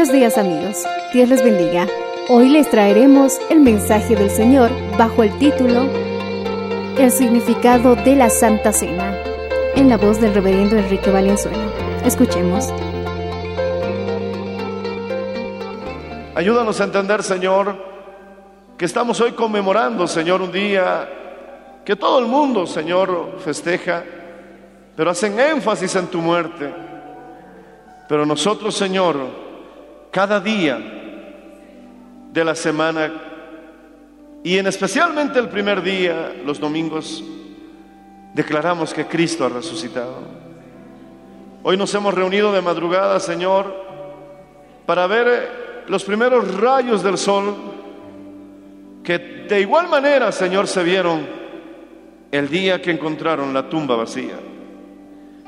Buenos días amigos, Dios les bendiga. Hoy les traeremos el mensaje del Señor bajo el título El significado de la Santa Cena, en la voz del reverendo Enrique Valenzuela. Escuchemos. Ayúdanos a entender, Señor, que estamos hoy conmemorando, Señor, un día que todo el mundo, Señor, festeja, pero hacen énfasis en tu muerte. Pero nosotros, Señor, cada día de la semana y en especialmente el primer día, los domingos, declaramos que Cristo ha resucitado. Hoy nos hemos reunido de madrugada, Señor, para ver eh, los primeros rayos del sol que de igual manera, Señor, se vieron el día que encontraron la tumba vacía.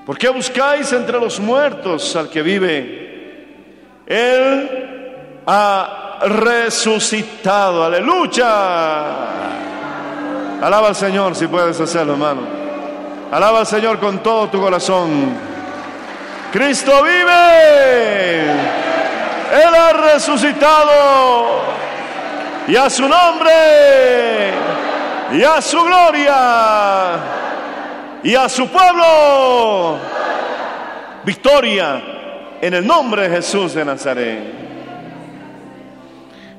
¿Por qué buscáis entre los muertos al que vive? Él ha resucitado. Aleluya. Alaba al Señor si puedes hacerlo, hermano. Alaba al Señor con todo tu corazón. Cristo vive. Él ha resucitado. Y a su nombre. Y a su gloria. Y a su pueblo. Victoria en el nombre de Jesús de Nazaret.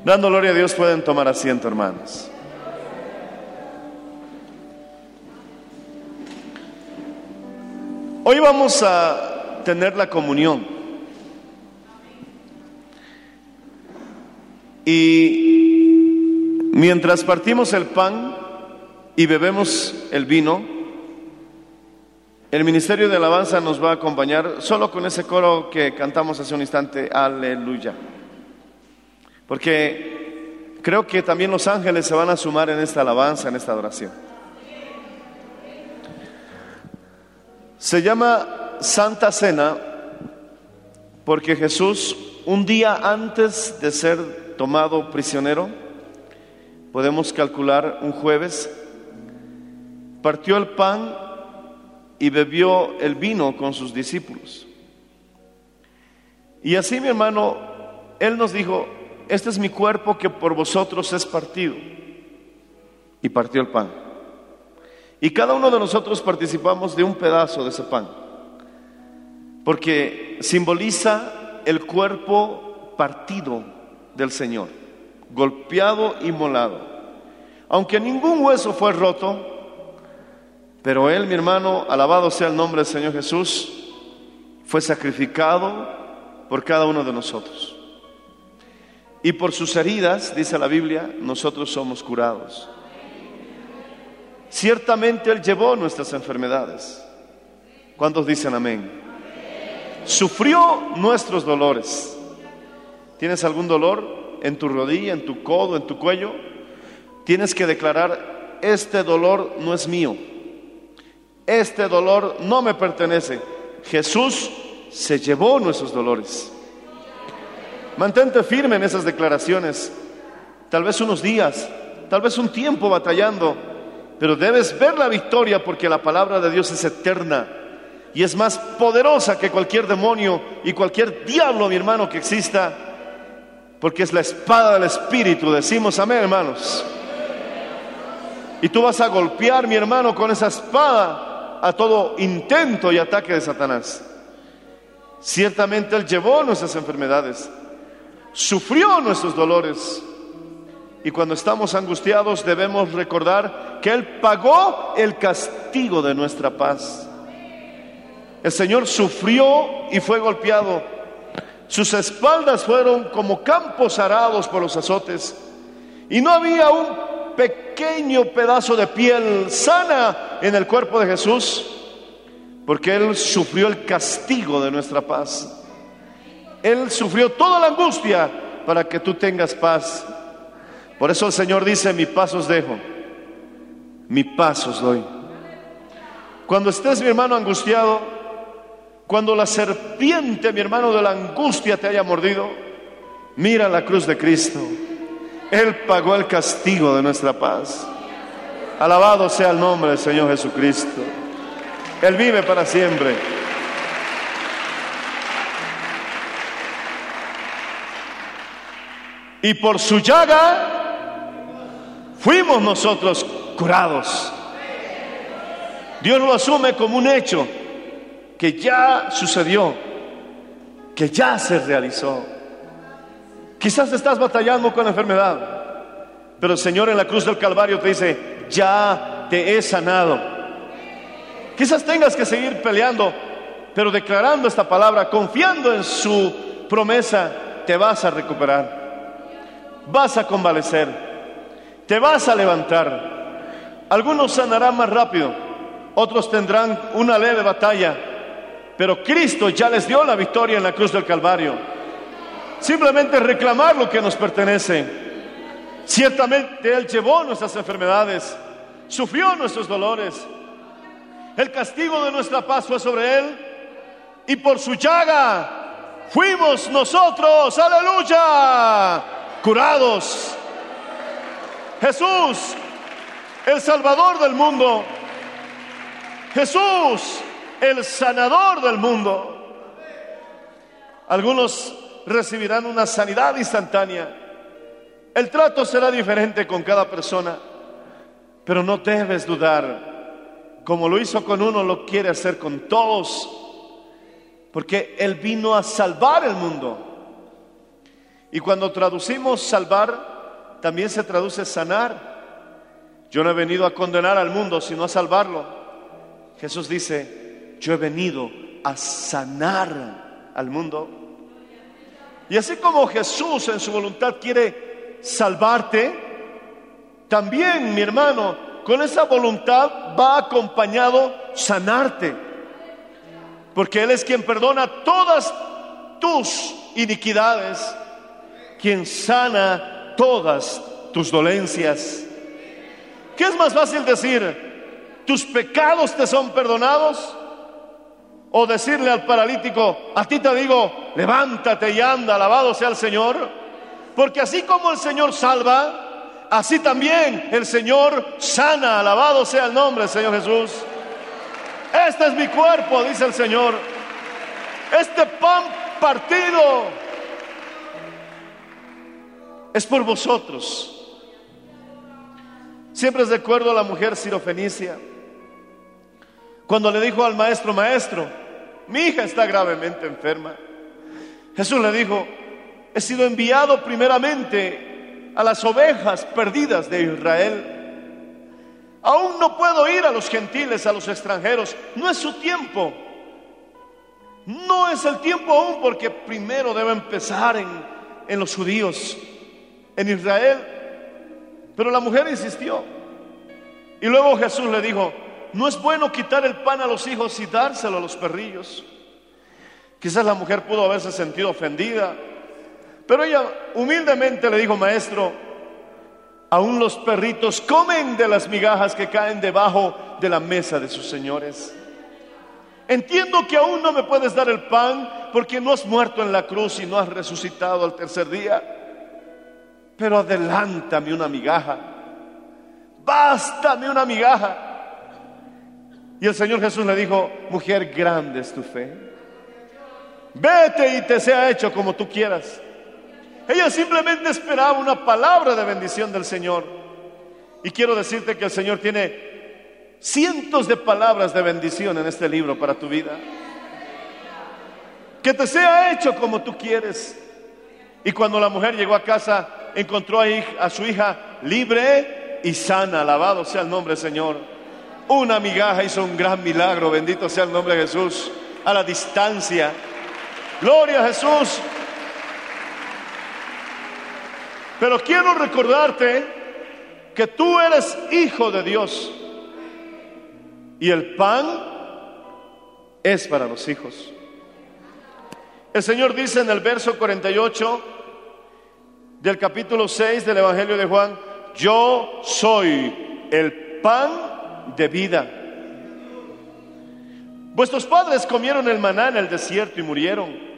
Dando gloria a Dios pueden tomar asiento, hermanos. Hoy vamos a tener la comunión. Y mientras partimos el pan y bebemos el vino, el Ministerio de Alabanza nos va a acompañar solo con ese coro que cantamos hace un instante, aleluya. Porque creo que también los ángeles se van a sumar en esta alabanza, en esta adoración. Se llama Santa Cena porque Jesús, un día antes de ser tomado prisionero, podemos calcular un jueves, partió el pan y bebió el vino con sus discípulos. Y así, mi hermano, Él nos dijo, este es mi cuerpo que por vosotros es partido. Y partió el pan. Y cada uno de nosotros participamos de un pedazo de ese pan. Porque simboliza el cuerpo partido del Señor, golpeado y molado. Aunque ningún hueso fue roto, pero Él, mi hermano, alabado sea el nombre del Señor Jesús, fue sacrificado por cada uno de nosotros. Y por sus heridas, dice la Biblia, nosotros somos curados. Ciertamente Él llevó nuestras enfermedades. ¿Cuántos dicen amén? Sufrió nuestros dolores. ¿Tienes algún dolor en tu rodilla, en tu codo, en tu cuello? Tienes que declarar, este dolor no es mío. Este dolor no me pertenece. Jesús se llevó nuestros dolores. Mantente firme en esas declaraciones. Tal vez unos días, tal vez un tiempo batallando, pero debes ver la victoria porque la palabra de Dios es eterna y es más poderosa que cualquier demonio y cualquier diablo, mi hermano, que exista, porque es la espada del Espíritu. Decimos amén, hermanos. Y tú vas a golpear, mi hermano, con esa espada a todo intento y ataque de Satanás. Ciertamente Él llevó nuestras enfermedades, sufrió nuestros dolores. Y cuando estamos angustiados debemos recordar que Él pagó el castigo de nuestra paz. El Señor sufrió y fue golpeado. Sus espaldas fueron como campos arados por los azotes. Y no había un pequeño pedazo de piel sana en el cuerpo de Jesús, porque Él sufrió el castigo de nuestra paz. Él sufrió toda la angustia para que tú tengas paz. Por eso el Señor dice, mi paz os dejo, mi paz os doy. Cuando estés, mi hermano, angustiado, cuando la serpiente, mi hermano, de la angustia te haya mordido, mira la cruz de Cristo. Él pagó el castigo de nuestra paz. Alabado sea el nombre del Señor Jesucristo. Él vive para siempre. Y por su llaga fuimos nosotros curados. Dios lo asume como un hecho que ya sucedió, que ya se realizó. Quizás estás batallando con la enfermedad, pero el Señor en la cruz del Calvario te dice, ya te he sanado. Quizás tengas que seguir peleando, pero declarando esta palabra, confiando en su promesa, te vas a recuperar. Vas a convalecer. Te vas a levantar. Algunos sanarán más rápido, otros tendrán una leve batalla, pero Cristo ya les dio la victoria en la cruz del Calvario. Simplemente reclamar lo que nos pertenece. Ciertamente Él llevó nuestras enfermedades, sufrió nuestros dolores. El castigo de nuestra paz fue sobre Él y por su llaga fuimos nosotros, aleluya, curados. Jesús, el Salvador del mundo. Jesús, el sanador del mundo. Algunos recibirán una sanidad instantánea. El trato será diferente con cada persona, pero no debes dudar. Como lo hizo con uno, lo quiere hacer con todos, porque Él vino a salvar el mundo. Y cuando traducimos salvar, también se traduce sanar. Yo no he venido a condenar al mundo, sino a salvarlo. Jesús dice, yo he venido a sanar al mundo. Y así como Jesús en su voluntad quiere salvarte, también mi hermano, con esa voluntad va acompañado sanarte. Porque Él es quien perdona todas tus iniquidades, quien sana todas tus dolencias. ¿Qué es más fácil decir? ¿Tus pecados te son perdonados? O decirle al paralítico, a ti te digo, levántate y anda, alabado sea el Señor. Porque así como el Señor salva, así también el Señor sana, alabado sea el nombre del Señor Jesús. Este es mi cuerpo, dice el Señor. Este pan partido es por vosotros. Siempre recuerdo a la mujer sirofenicia. Cuando le dijo al maestro, maestro, mi hija está gravemente enferma. Jesús le dijo, he sido enviado primeramente a las ovejas perdidas de Israel. Aún no puedo ir a los gentiles, a los extranjeros. No es su tiempo. No es el tiempo aún porque primero debe empezar en, en los judíos, en Israel. Pero la mujer insistió. Y luego Jesús le dijo, no es bueno quitar el pan a los hijos y dárselo a los perrillos. Quizás la mujer pudo haberse sentido ofendida, pero ella humildemente le dijo, maestro, aún los perritos comen de las migajas que caen debajo de la mesa de sus señores. Entiendo que aún no me puedes dar el pan porque no has muerto en la cruz y no has resucitado al tercer día, pero adelántame una migaja bástame una migaja. Y el Señor Jesús le dijo, mujer, grande es tu fe. Vete y te sea hecho como tú quieras. Ella simplemente esperaba una palabra de bendición del Señor. Y quiero decirte que el Señor tiene cientos de palabras de bendición en este libro para tu vida. Que te sea hecho como tú quieres. Y cuando la mujer llegó a casa, encontró a, su hija libre y sana. Alabado sea el nombre del Señor. Una migaja hizo un gran milagro. Bendito sea el nombre de Jesús. A la distancia. Gloria a Jesús. Pero quiero recordarte que tú eres hijo de Dios. Y el pan es para los hijos. El Señor dice en el verso 48 del capítulo 6 del Evangelio de Juan, yo soy el pan de vida. Vuestros padres comieron el maná en el desierto y murieron.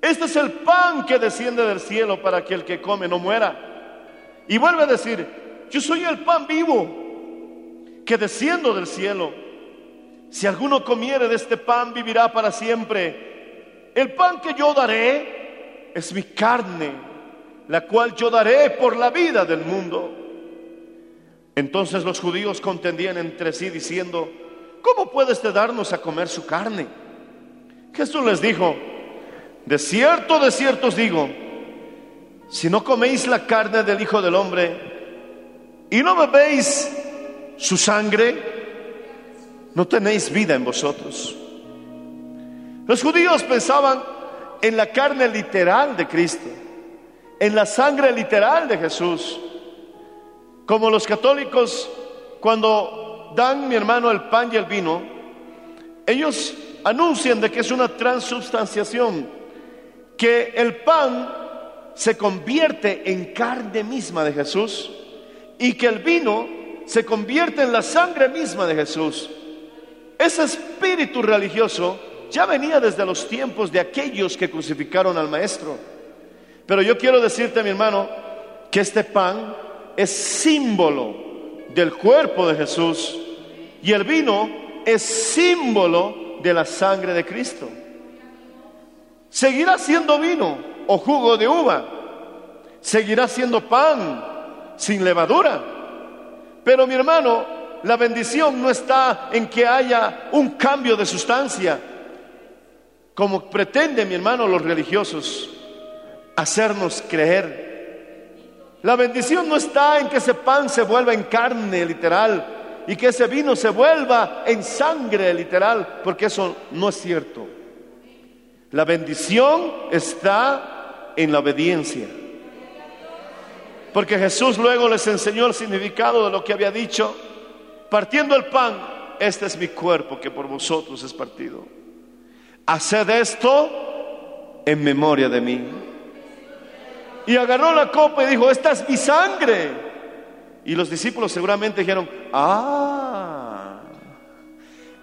Este es el pan que desciende del cielo para que el que come no muera. Y vuelve a decir, yo soy el pan vivo que desciendo del cielo. Si alguno comiere de este pan, vivirá para siempre. El pan que yo daré es mi carne, la cual yo daré por la vida del mundo. Entonces los judíos contendían entre sí diciendo, ¿cómo puede este darnos a comer su carne? Jesús les dijo, de cierto, de cierto os digo, si no coméis la carne del Hijo del Hombre y no bebéis su sangre, no tenéis vida en vosotros. Los judíos pensaban en la carne literal de Cristo, en la sangre literal de Jesús. Como los católicos, cuando dan, mi hermano, el pan y el vino, ellos anuncian de que es una transubstanciación, que el pan se convierte en carne misma de Jesús y que el vino se convierte en la sangre misma de Jesús. Ese espíritu religioso ya venía desde los tiempos de aquellos que crucificaron al Maestro. Pero yo quiero decirte, mi hermano, que este pan es símbolo del cuerpo de Jesús y el vino es símbolo de la sangre de Cristo. Seguirá siendo vino o jugo de uva, seguirá siendo pan sin levadura. Pero mi hermano, la bendición no está en que haya un cambio de sustancia, como pretenden mi hermano los religiosos hacernos creer. La bendición no está en que ese pan se vuelva en carne literal y que ese vino se vuelva en sangre literal, porque eso no es cierto. La bendición está en la obediencia. Porque Jesús luego les enseñó el significado de lo que había dicho, partiendo el pan, este es mi cuerpo que por vosotros es partido. Haced esto en memoria de mí. Y agarró la copa y dijo, esta es mi sangre. Y los discípulos seguramente dijeron, ah,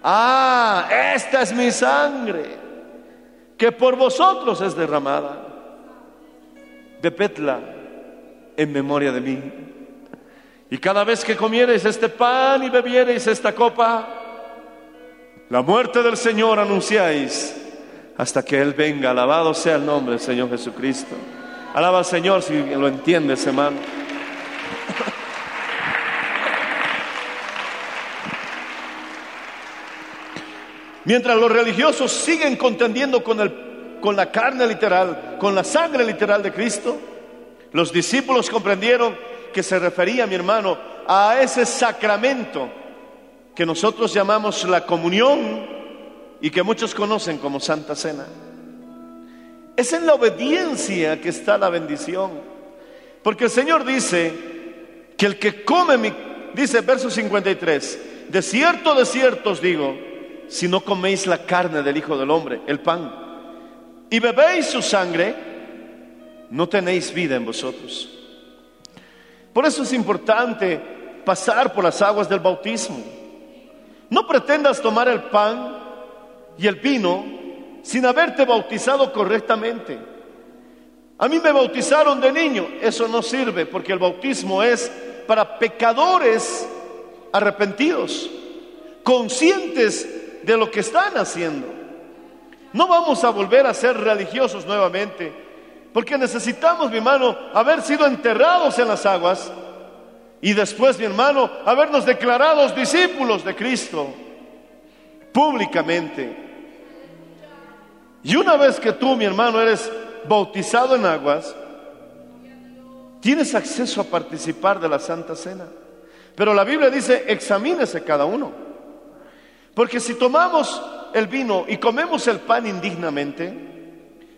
ah, esta es mi sangre, que por vosotros es derramada. Bebedla en memoria de mí. Y cada vez que comiereis este pan y bebiereis esta copa, la muerte del Señor anunciáis hasta que Él venga. Alabado sea el nombre del Señor Jesucristo. Alaba al Señor si lo entiendes, hermano. Mientras los religiosos siguen contendiendo con, el, con la carne literal, con la sangre literal de Cristo, los discípulos comprendieron que se refería, mi hermano, a ese sacramento que nosotros llamamos la comunión y que muchos conocen como Santa Cena. Es en la obediencia que está la bendición. Porque el Señor dice que el que come mi, dice verso 53, de cierto, de cierto os digo, si no coméis la carne del Hijo del Hombre, el pan, y bebéis su sangre, no tenéis vida en vosotros. Por eso es importante pasar por las aguas del bautismo. No pretendas tomar el pan y el vino sin haberte bautizado correctamente. A mí me bautizaron de niño, eso no sirve porque el bautismo es para pecadores arrepentidos, conscientes de lo que están haciendo. No vamos a volver a ser religiosos nuevamente, porque necesitamos, mi hermano, haber sido enterrados en las aguas y después, mi hermano, habernos declarados discípulos de Cristo públicamente. Y una vez que tú, mi hermano, eres bautizado en aguas, tienes acceso a participar de la Santa Cena. Pero la Biblia dice, examínese cada uno. Porque si tomamos el vino y comemos el pan indignamente,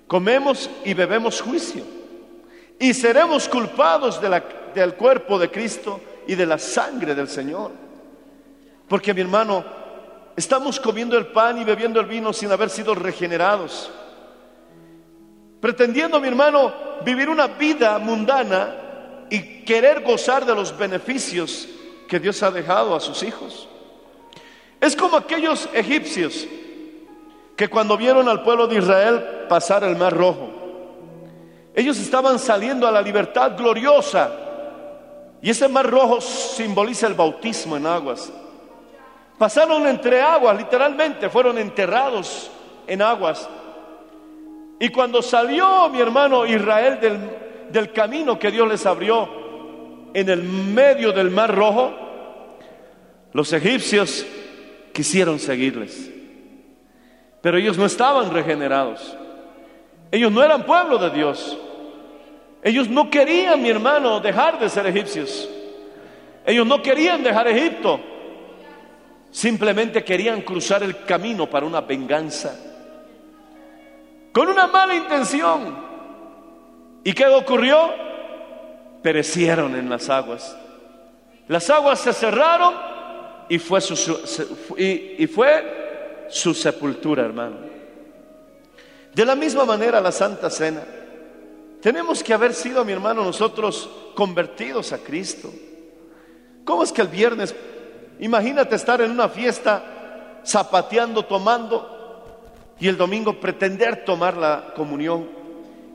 comemos y bebemos juicio. Y seremos culpados del cuerpo de Cristo y de la sangre del Señor. Porque mi hermano, estamos comiendo el pan y bebiendo el vino sin haber sido regenerados. Pretendiendo, mi hermano, vivir una vida mundana y querer gozar de los beneficios que Dios ha dejado a sus hijos. Es como aquellos egipcios que cuando vieron al pueblo de Israel pasar el mar rojo, ellos estaban saliendo a la libertad gloriosa y ese mar rojo simboliza el bautismo en aguas. Pasaron entre aguas, literalmente fueron enterrados en aguas. Y cuando salió mi hermano Israel del, del camino que Dios les abrió en el medio del mar rojo, los egipcios quisieron seguirles. Pero ellos no estaban regenerados. Ellos no eran pueblo de Dios. Ellos no querían, mi hermano, dejar de ser egipcios. Ellos no querían dejar Egipto. Simplemente querían cruzar el camino para una venganza. Con una mala intención. ¿Y qué ocurrió? Perecieron en las aguas. Las aguas se cerraron y fue su, y fue su sepultura, hermano. De la misma manera la Santa Cena. Tenemos que haber sido, mi hermano, nosotros convertidos a Cristo. ¿Cómo es que el viernes, imagínate estar en una fiesta zapateando, tomando, y el domingo pretender tomar la comunión?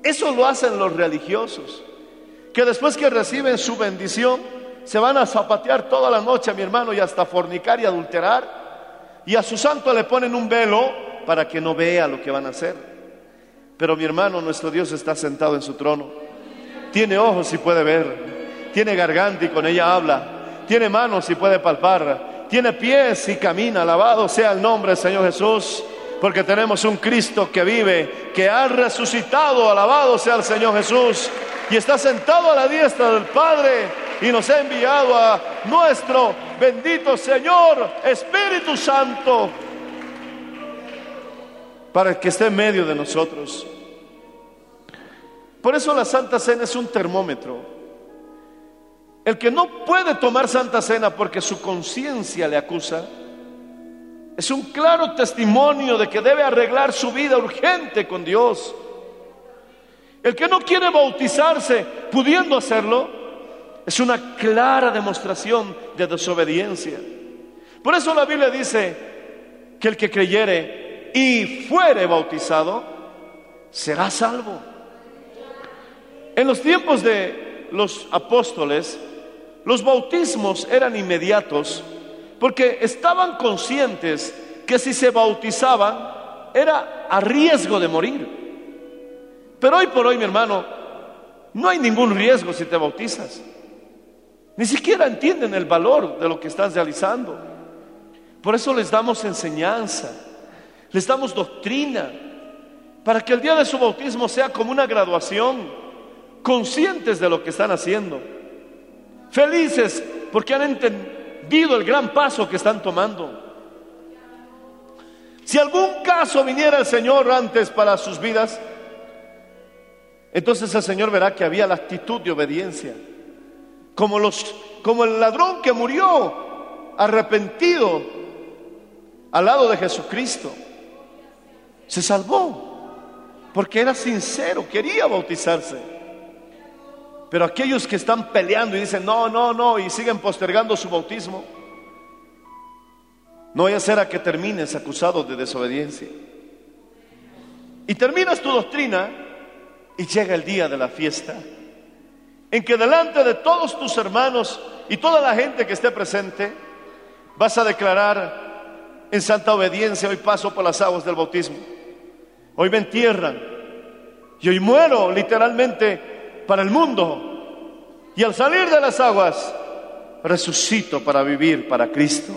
Eso lo hacen los religiosos, que después que reciben su bendición, se van a zapatear toda la noche, mi hermano, y hasta fornicar y adulterar, y a su santo le ponen un velo para que no vea lo que van a hacer. Pero mi hermano, nuestro Dios está sentado en su trono. Tiene ojos y puede ver. Tiene garganta y con ella habla. Tiene manos y puede palpar. Tiene pies y camina. Alabado sea el nombre del Señor Jesús. Porque tenemos un Cristo que vive, que ha resucitado. Alabado sea el Señor Jesús. Y está sentado a la diestra del Padre. Y nos ha enviado a nuestro bendito Señor Espíritu Santo para que esté en medio de nosotros. Por eso la Santa Cena es un termómetro. El que no puede tomar Santa Cena porque su conciencia le acusa, es un claro testimonio de que debe arreglar su vida urgente con Dios. El que no quiere bautizarse pudiendo hacerlo, es una clara demostración de desobediencia. Por eso la Biblia dice que el que creyere y fuere bautizado será salvo. En los tiempos de los apóstoles, los bautismos eran inmediatos porque estaban conscientes que si se bautizaban era a riesgo de morir. Pero hoy por hoy, mi hermano, no hay ningún riesgo si te bautizas. Ni siquiera entienden el valor de lo que estás realizando. Por eso les damos enseñanza, les damos doctrina, para que el día de su bautismo sea como una graduación, conscientes de lo que están haciendo, felices porque han entendido el gran paso que están tomando. Si algún caso viniera el Señor antes para sus vidas, entonces el Señor verá que había la actitud de obediencia. Como, los, como el ladrón que murió arrepentido al lado de Jesucristo. Se salvó porque era sincero, quería bautizarse. Pero aquellos que están peleando y dicen, no, no, no, y siguen postergando su bautismo, no vaya a ser a que termines acusado de desobediencia. Y terminas tu doctrina y llega el día de la fiesta, en que delante de todos tus hermanos y toda la gente que esté presente, vas a declarar en santa obediencia, hoy paso por las aguas del bautismo. Hoy me entierran y hoy muero literalmente para el mundo. Y al salir de las aguas, resucito para vivir para Cristo.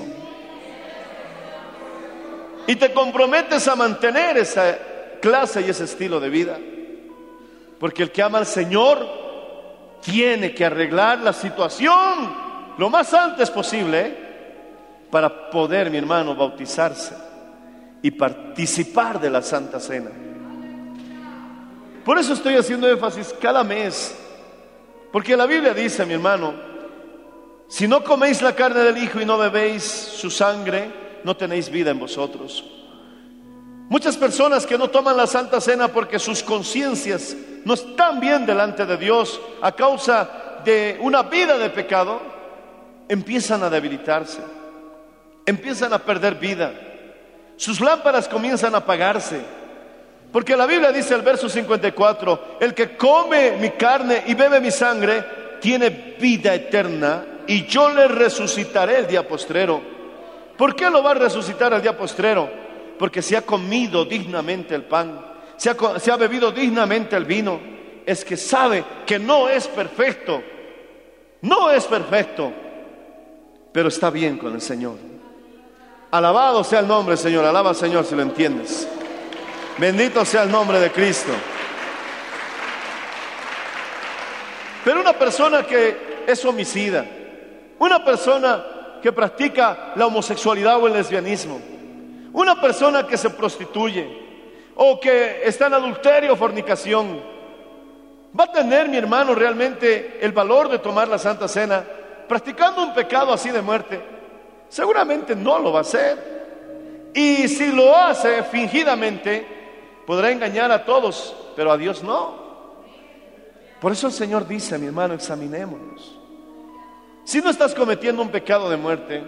Y te comprometes a mantener esa clase y ese estilo de vida. Porque el que ama al Señor tiene que arreglar la situación lo más antes posible para poder, mi hermano, bautizarse y participar de la Santa Cena. Por eso estoy haciendo énfasis cada mes, porque la Biblia dice, mi hermano, si no coméis la carne del Hijo y no bebéis su sangre, no tenéis vida en vosotros. Muchas personas que no toman la Santa Cena porque sus conciencias no están bien delante de Dios a causa de una vida de pecado, empiezan a debilitarse, empiezan a perder vida, sus lámparas comienzan a apagarse. Porque la Biblia dice el verso 54, el que come mi carne y bebe mi sangre, tiene vida eterna y yo le resucitaré el día postrero. ¿Por qué lo va a resucitar el día postrero? Porque se ha comido dignamente el pan, se ha, bebido dignamente el vino, es que sabe que no es perfecto, no es perfecto, pero está bien con el Señor. Alabado sea el nombre, Señor, alaba al Señor si lo entiendes. Bendito sea el nombre de Cristo. Pero una persona que es homicida, una persona que practica la homosexualidad o el lesbianismo, una persona que se prostituye o que está en adulterio o fornicación, ¿va a tener mi hermano realmente el valor de tomar la Santa Cena practicando un pecado así de muerte? Seguramente no lo va a hacer. Y si lo hace fingidamente, podrá engañar a todos, pero a Dios no. Por eso el Señor dice, mi hermano, examinémonos. Si no estás cometiendo un pecado de muerte,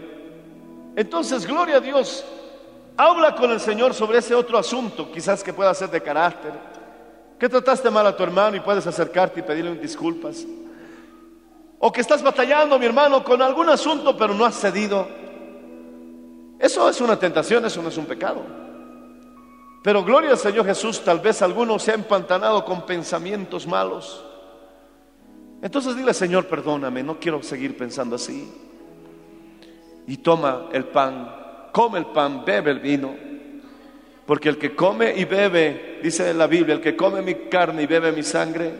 entonces gloria a Dios, Habla con el Señor sobre ese otro asunto, quizás que pueda ser de carácter. Que trataste mal a tu hermano y puedes acercarte y pedirle disculpas. O que estás batallando, mi hermano, con algún asunto, pero no has cedido. Eso es una tentación, eso no es un pecado. Pero gloria al Señor Jesús, tal vez alguno se ha empantanado con pensamientos malos. Entonces dile, Señor, perdóname, no quiero seguir pensando así. Y toma el pan come el pan, bebe el vino. Porque el que come y bebe, dice la Biblia, el que come mi carne y bebe mi sangre,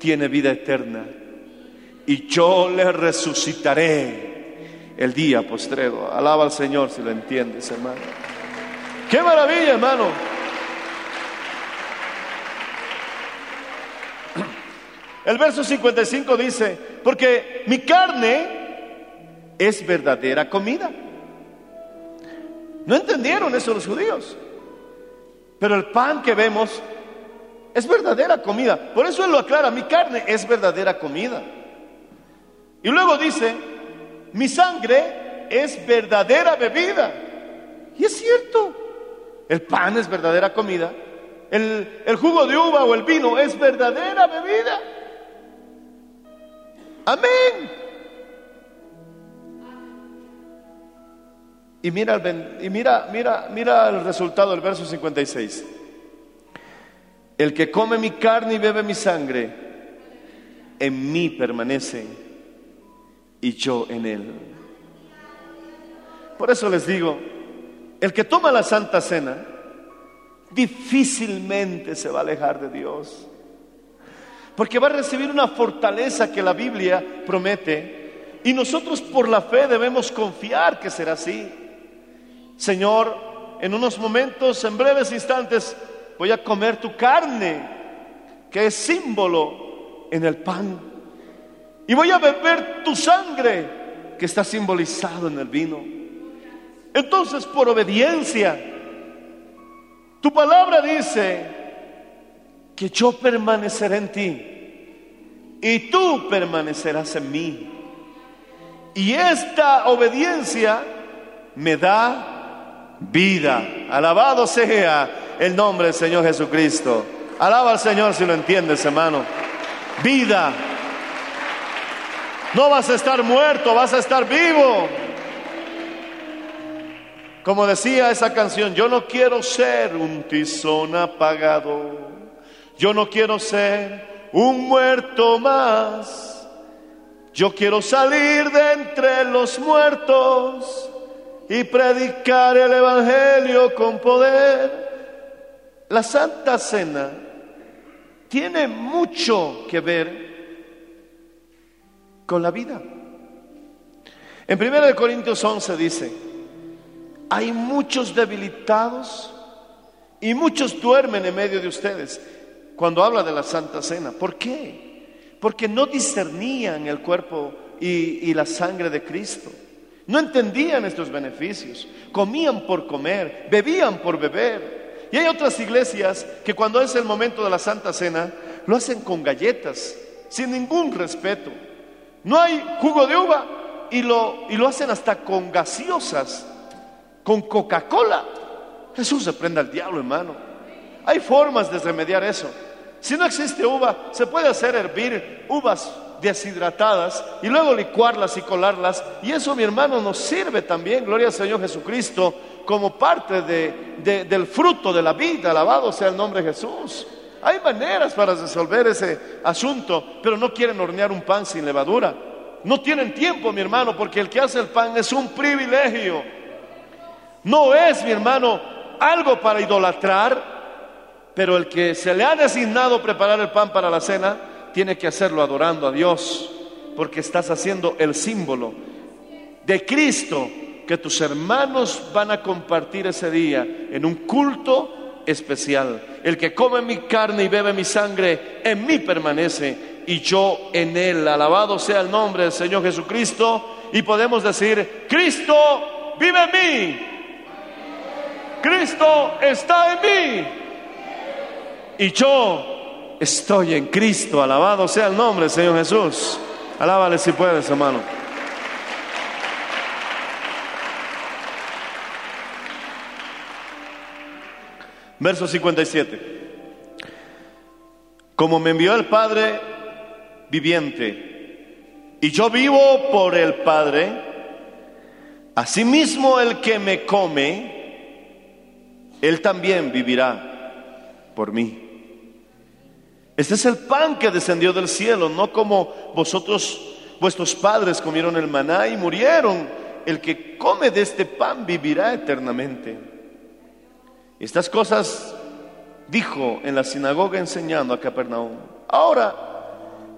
tiene vida eterna. Y yo le resucitaré el día postrero. Alaba al Señor si lo entiendes, hermano. Qué maravilla, hermano. El verso 55 dice, porque mi carne es verdadera comida no entendieron eso los judíos. Pero el pan que vemos es verdadera comida. Por eso él lo aclara, mi carne es verdadera comida. Y luego dice, mi sangre es verdadera bebida. Y es cierto, el pan es verdadera comida. El, el jugo de uva o el vino es verdadera bebida. Amén. Y mira, y mira, mira, mira el resultado del verso 56. El que come mi carne y bebe mi sangre, en mí permanece y yo en él. Por eso les digo, el que toma la Santa Cena difícilmente se va a alejar de Dios. Porque va a recibir una fortaleza que la Biblia promete y nosotros por la fe debemos confiar que será así. Señor, en unos momentos, en breves instantes, voy a comer tu carne, que es símbolo en el pan. Y voy a beber tu sangre, que está simbolizado en el vino. Entonces, por obediencia, tu palabra dice que yo permaneceré en ti y tú permanecerás en mí. Y esta obediencia me da vida. Alabado sea el nombre del Señor Jesucristo. Alaba al Señor si lo entiendes, hermano. Vida. No vas a estar muerto, vas a estar vivo. Como decía esa canción, yo no quiero ser un tizón apagado, yo no quiero ser un muerto más, yo quiero salir de entre los muertos y predicar el Evangelio con poder. La Santa Cena tiene mucho que ver con la vida. En 1 Corintios 11 dice, hay muchos debilitados y muchos duermen en medio de ustedes cuando habla de la Santa Cena. ¿Por qué? Porque no discernían el cuerpo y, y la sangre de Cristo. No entendían estos beneficios. Comían por comer, bebían por beber. Y hay otras iglesias que cuando es el momento de la Santa Cena, lo hacen con galletas, sin ningún respeto. No hay jugo de uva y lo, y lo hacen hasta con gaseosas, con Coca-Cola. Jesús se al diablo, hermano. Hay formas de remediar eso. Si no existe uva, se puede hacer hervir uvas deshidratadas y luego licuarlas y colarlas. Y eso, mi hermano, nos sirve también, gloria al Señor Jesucristo, como parte de, de, del fruto de la vida. Alabado sea el nombre de Jesús. Hay maneras para resolver ese asunto, pero no quieren hornear un pan sin levadura. No tienen tiempo, mi hermano, porque el que hace el pan es un privilegio. No es, mi hermano, algo para idolatrar, pero el que se le ha designado preparar el pan para la cena, tiene que hacerlo adorando a Dios, porque estás haciendo el símbolo de Cristo que tus hermanos van a compartir ese día en un culto especial. El que come mi carne y bebe mi sangre, en mí permanece y yo en él. Alabado sea el nombre del Señor Jesucristo. Y podemos decir, Cristo vive en mí. Cristo está en mí. Y yo estoy en Cristo. Alabado sea el nombre Señor Jesús. Alábale si puedes, hermano. Verso 57. Como me envió el Padre viviente, y yo vivo por el Padre, asimismo el que me come, él también vivirá por mí. Este es el pan que descendió del cielo, no como vosotros, vuestros padres comieron el maná y murieron. El que come de este pan vivirá eternamente. Estas cosas dijo en la sinagoga enseñando a Capernaum. Ahora,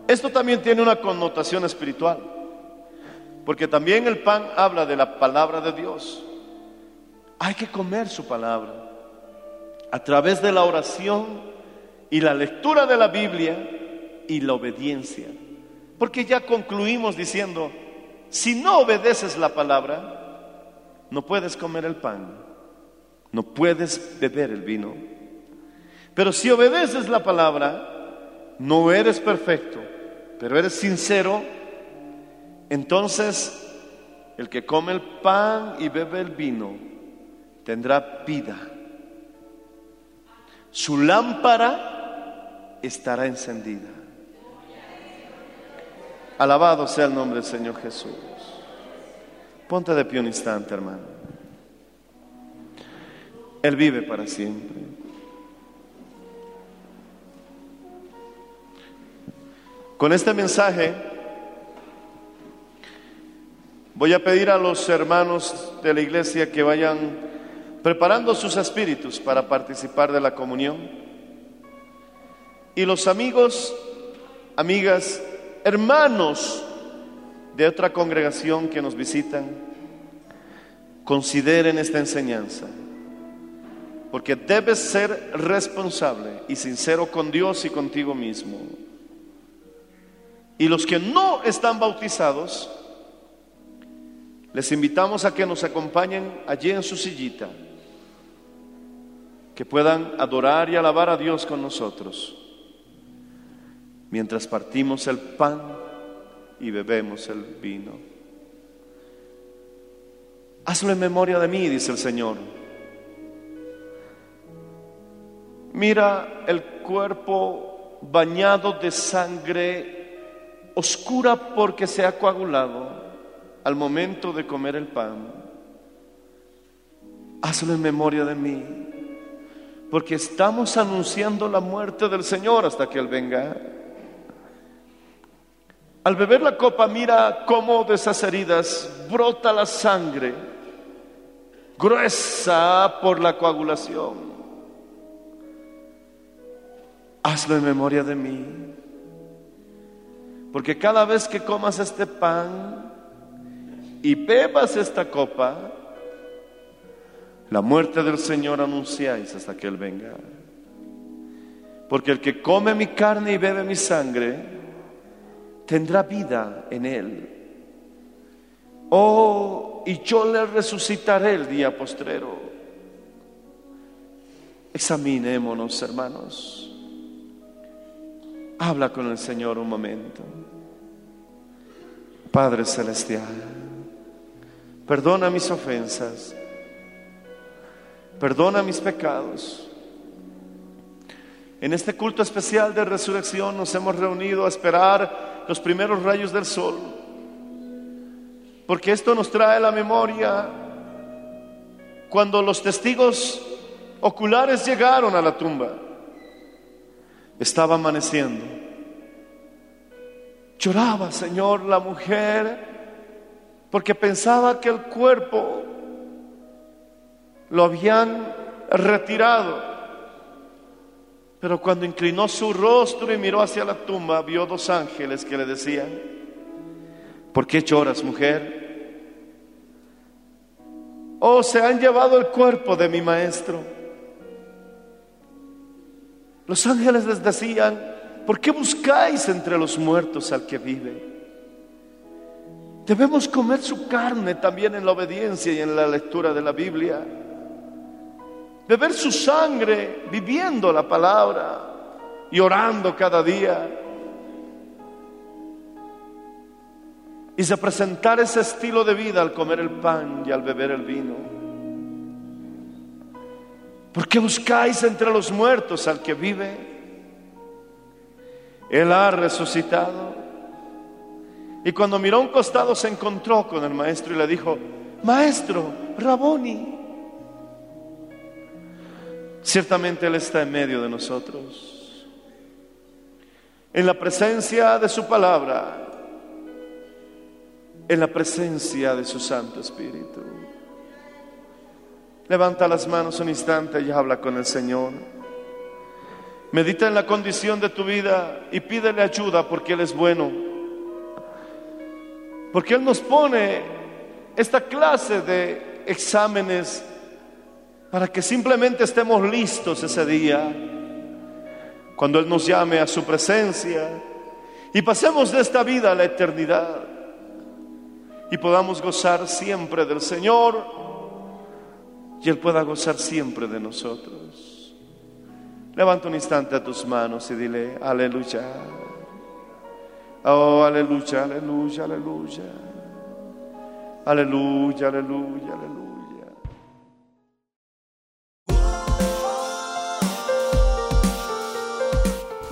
esto también tiene una connotación espiritual, porque también el pan habla de la palabra de Dios. Hay que comer su palabra a través de la oración y la lectura de la Biblia y la obediencia. Porque ya concluimos diciendo, si no obedeces la palabra, no puedes comer el pan, no puedes beber el vino. Pero si obedeces la palabra, no eres perfecto, pero eres sincero, entonces el que come el pan y bebe el vino tendrá vida. Su lámpara estará encendida. Alabado sea el nombre del Señor Jesús. Ponte de pie un instante, hermano. Él vive para siempre. Con este mensaje voy a pedir a los hermanos de la iglesia que vayan preparando sus espíritus para participar de la comunión. Y los amigos, amigas, hermanos de otra congregación que nos visitan, consideren esta enseñanza, porque debes ser responsable y sincero con Dios y contigo mismo. Y los que no están bautizados, les invitamos a que nos acompañen allí en su sillita, que puedan adorar y alabar a Dios con nosotros, mientras partimos el pan y bebemos el vino. Hazlo en memoria de mí, dice el Señor. Mira el cuerpo bañado de sangre oscura porque se ha coagulado al momento de comer el pan, hazlo en memoria de mí, porque estamos anunciando la muerte del Señor hasta que Él venga. Al beber la copa, mira cómo de esas heridas brota la sangre, gruesa por la coagulación. Hazlo en memoria de mí. Porque cada vez que comas este pan y bebas esta copa, la muerte del Señor anunciáis hasta que Él venga. Porque el que come mi carne y bebe mi sangre, tendrá vida en Él. Oh, y yo le resucitaré el día postrero. Examinémonos, hermanos. Habla con el Señor un momento. Padre Celestial, perdona mis ofensas, perdona mis pecados. En este culto especial de resurrección nos hemos reunido a esperar los primeros rayos del sol, porque esto nos trae la memoria cuando los testigos oculares llegaron a la tumba. Estaba amaneciendo. Lloraba, Señor, la mujer, porque pensaba que el cuerpo lo habían retirado. Pero cuando inclinó su rostro y miró hacia la tumba, vio dos ángeles que le decían, ¿por qué lloras, mujer? Oh, se han llevado el cuerpo de mi maestro. Los ángeles les decían, ¿por qué buscáis entre los muertos al que vive? Debemos comer su carne también en la obediencia y en la lectura de la Biblia. Beber su sangre viviendo la palabra y orando cada día. Y se presentar ese estilo de vida al comer el pan y al beber el vino. ¿Por qué buscáis entre los muertos al que vive? Él ha resucitado. Y cuando miró a un costado se encontró con el maestro y le dijo, Maestro, Raboni. Ciertamente Él está en medio de nosotros. En la presencia de su palabra, en la presencia de su Santo Espíritu. Levanta las manos un instante y habla con el Señor. Medita en la condición de tu vida y pídele ayuda porque Él es bueno. Porque Él nos pone esta clase de exámenes para que simplemente estemos listos ese día, cuando Él nos llame a su presencia y pasemos de esta vida a la eternidad y podamos gozar siempre del Señor y Él pueda gozar siempre de nosotros. Levanta un instante a tus manos y dile, aleluya. Oh, aleluya, aleluya, aleluya. Aleluya, aleluya, aleluya.